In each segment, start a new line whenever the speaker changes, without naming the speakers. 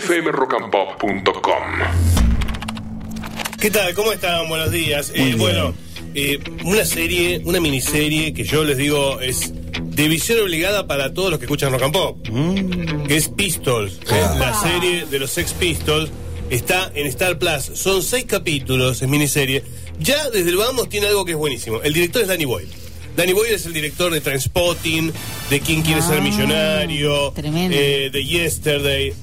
fmrockandpop.com.
¿Qué tal? ¿Cómo están? Buenos días. Eh, bueno, eh, una serie, una miniserie que yo les digo es de visión obligada para todos los que escuchan rock and pop, que es Pistols, eh, la serie de los Sex Pistols. Está en Star Plus. Son seis capítulos, es miniserie. Ya desde el vamos tiene algo que es buenísimo. El director es Danny Boyle. Danny Boyle es el director de Transpotting, de Quién quiere ser
Ah,
millonario, eh, de Yesterday.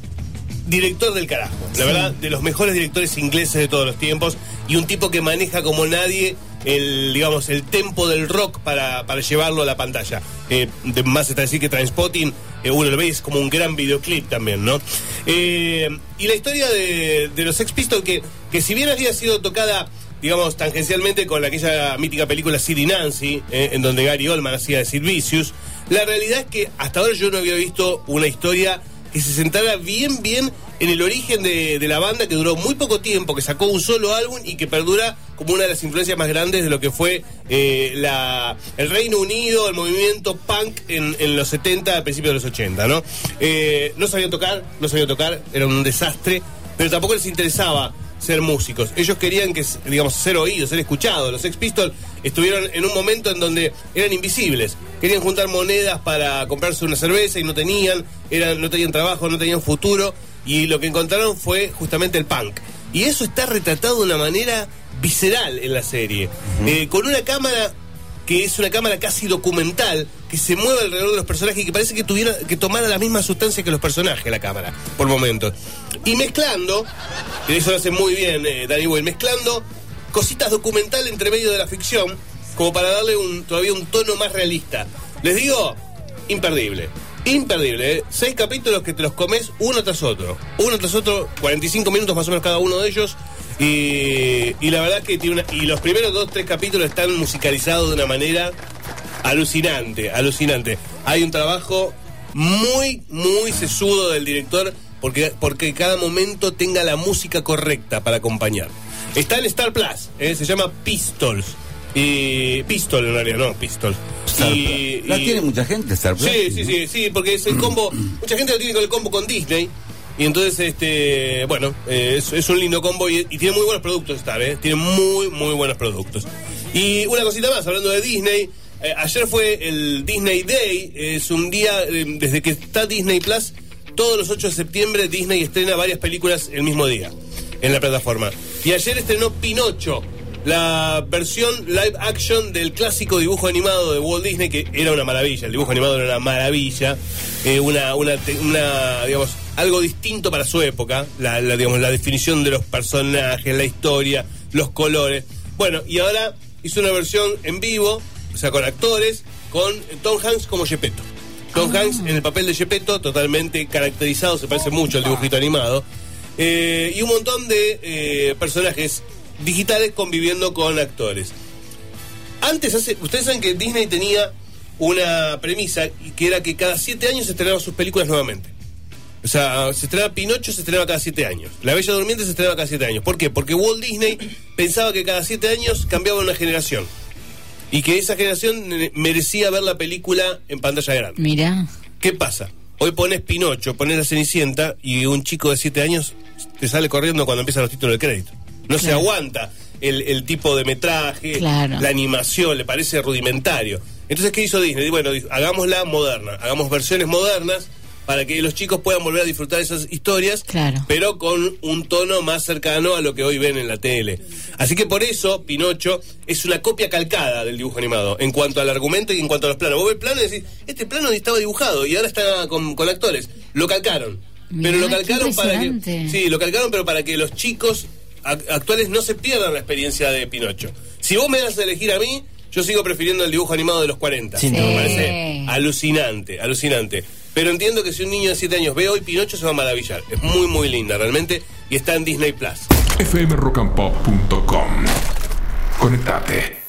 Director del carajo, la verdad, de los mejores directores ingleses de todos los tiempos y un tipo que maneja como nadie el, digamos, el tempo del rock para, para llevarlo a la pantalla. Eh, de más está decir que Transpotting, eh, uno lo ve, es como un gran videoclip también, ¿no? Eh, y la historia de, de los Sex Pistols, que, que si bien había sido tocada digamos, tangencialmente con aquella mítica película Sid y Nancy, eh, en donde Gary Oldman hacía de Sid Vicious. La realidad es que hasta ahora yo no había visto una historia que se sentara bien, bien en el origen de, la banda, que duró muy poco tiempo, que sacó un solo álbum y que perdura como una de las influencias más grandes de lo que fue eh, la, el Reino Unido, el movimiento punk en, en los 70, a principios de los 80, ¿no? Eh, no sabían tocar, no sabían tocar, era un desastre, pero tampoco les interesaba ser músicos. Ellos querían que, digamos, ser oídos, ser escuchados. Los Sex Pistols estuvieron en un momento en donde eran invisibles. Querían juntar monedas para comprarse una cerveza y no tenían, eran, no tenían trabajo, no tenían futuro. Y lo que encontraron fue justamente el punk. Y eso está retratado de una manera visceral en la serie. Eh, con una cámara que es una cámara casi documental, que se mueve alrededor de los personajes y que parece que tuviera que tomara la misma sustancia que los personajes la cámara, por momentos. Y mezclando, y eso lo hace muy bien eh, Danny mezclando cositas documental entre medio de la ficción, como para darle un, todavía un tono más realista. Les digo, imperdible. Imperdible, ¿eh? Seis capítulos que te los comes uno tras otro. Uno tras otro, 45 minutos más o menos cada uno de ellos. Y, la verdad que tiene una. Y los primeros dos, tres capítulos están musicalizados de una manera alucinante, alucinante. Hay un trabajo muy, muy sesudo del director porque, porque cada momento tenga la música correcta para acompañar. Está en Star Plus, ¿eh? se llama Pistols. Y Pistol en realidad, no, Y-
Plus. ¿La
y-
tiene mucha gente Star Plus?
Sí, sí, sí, sí, porque es el combo. Mucha gente lo tiene con el combo con Disney. Y entonces, este, bueno, eh, es, es un lindo combo y, y tiene muy buenos productos Star, ¿eh? Tiene muy, muy buenos productos. Y una cosita más, hablando de Disney. eh, ayer fue el Disney Day. Es un día, eh, desde que está Disney Plus, todos los 8 de septiembre Disney estrena varias películas el mismo día en la plataforma. Y ayer estrenó Pinocho, la versión live action del clásico dibujo animado de Walt Disney, que era una maravilla, el dibujo animado era una maravilla, eh, una, una, digamos, algo distinto para su época, la, la, digamos, la definición de los personajes, la historia, los colores. Bueno, y ahora hizo una versión en vivo, o sea, con actores, con Tom Hanks como Gepetto. Tom Hanks en el papel de Gepetto, totalmente caracterizado, se parece mucho al dibujito animado. Eh, y un montón de eh, personajes digitales conviviendo con actores. Antes, hace, ustedes saben que Disney tenía una premisa que era que cada siete años se estrenaban sus películas nuevamente. O sea, se estrenaba Pinocho, se estrenaba cada siete años. La Bella Durmiente se estrenaba cada siete años. ¿Por qué? Porque Walt Disney pensaba que cada siete años cambiaba una generación. Y que esa generación merecía ver la película en pantalla grande.
Mira.
¿Qué pasa? Hoy pones Pinocho, pones la Cenicienta y un chico de 7 años te sale corriendo cuando empiezan los títulos de crédito. No se aguanta el, el tipo de metraje,
Claro.
la animación, le parece rudimentario. Entonces, ¿qué hizo Disney? Bueno, dijo, hagámosla moderna, hagamos versiones modernas para que los chicos puedan volver a disfrutar esas historias,
Claro.
pero con un tono más cercano a lo que hoy ven en la tele. Así que por eso Pinocho es una copia calcada del dibujo animado, en cuanto al argumento y en cuanto a los planos. Vos ves el plano y decís, este plano estaba dibujado y ahora está con, con actores. Lo calcaron.
Mirá,
pero lo calcaron para que... Sí, lo calcaron pero para que los chicos actuales no se pierdan la experiencia de Pinocho. Si vos me das a elegir a mí, yo sigo prefiriendo el dibujo animado de los 40.
Sin
Me parece
Sí.
alucinante, alucinante. Pero entiendo que si un niño de 7 años ve hoy Pinocho se va a maravillar. Es muy, muy linda realmente y está en Disney Plus.
fmrockandpop.com. Conectate.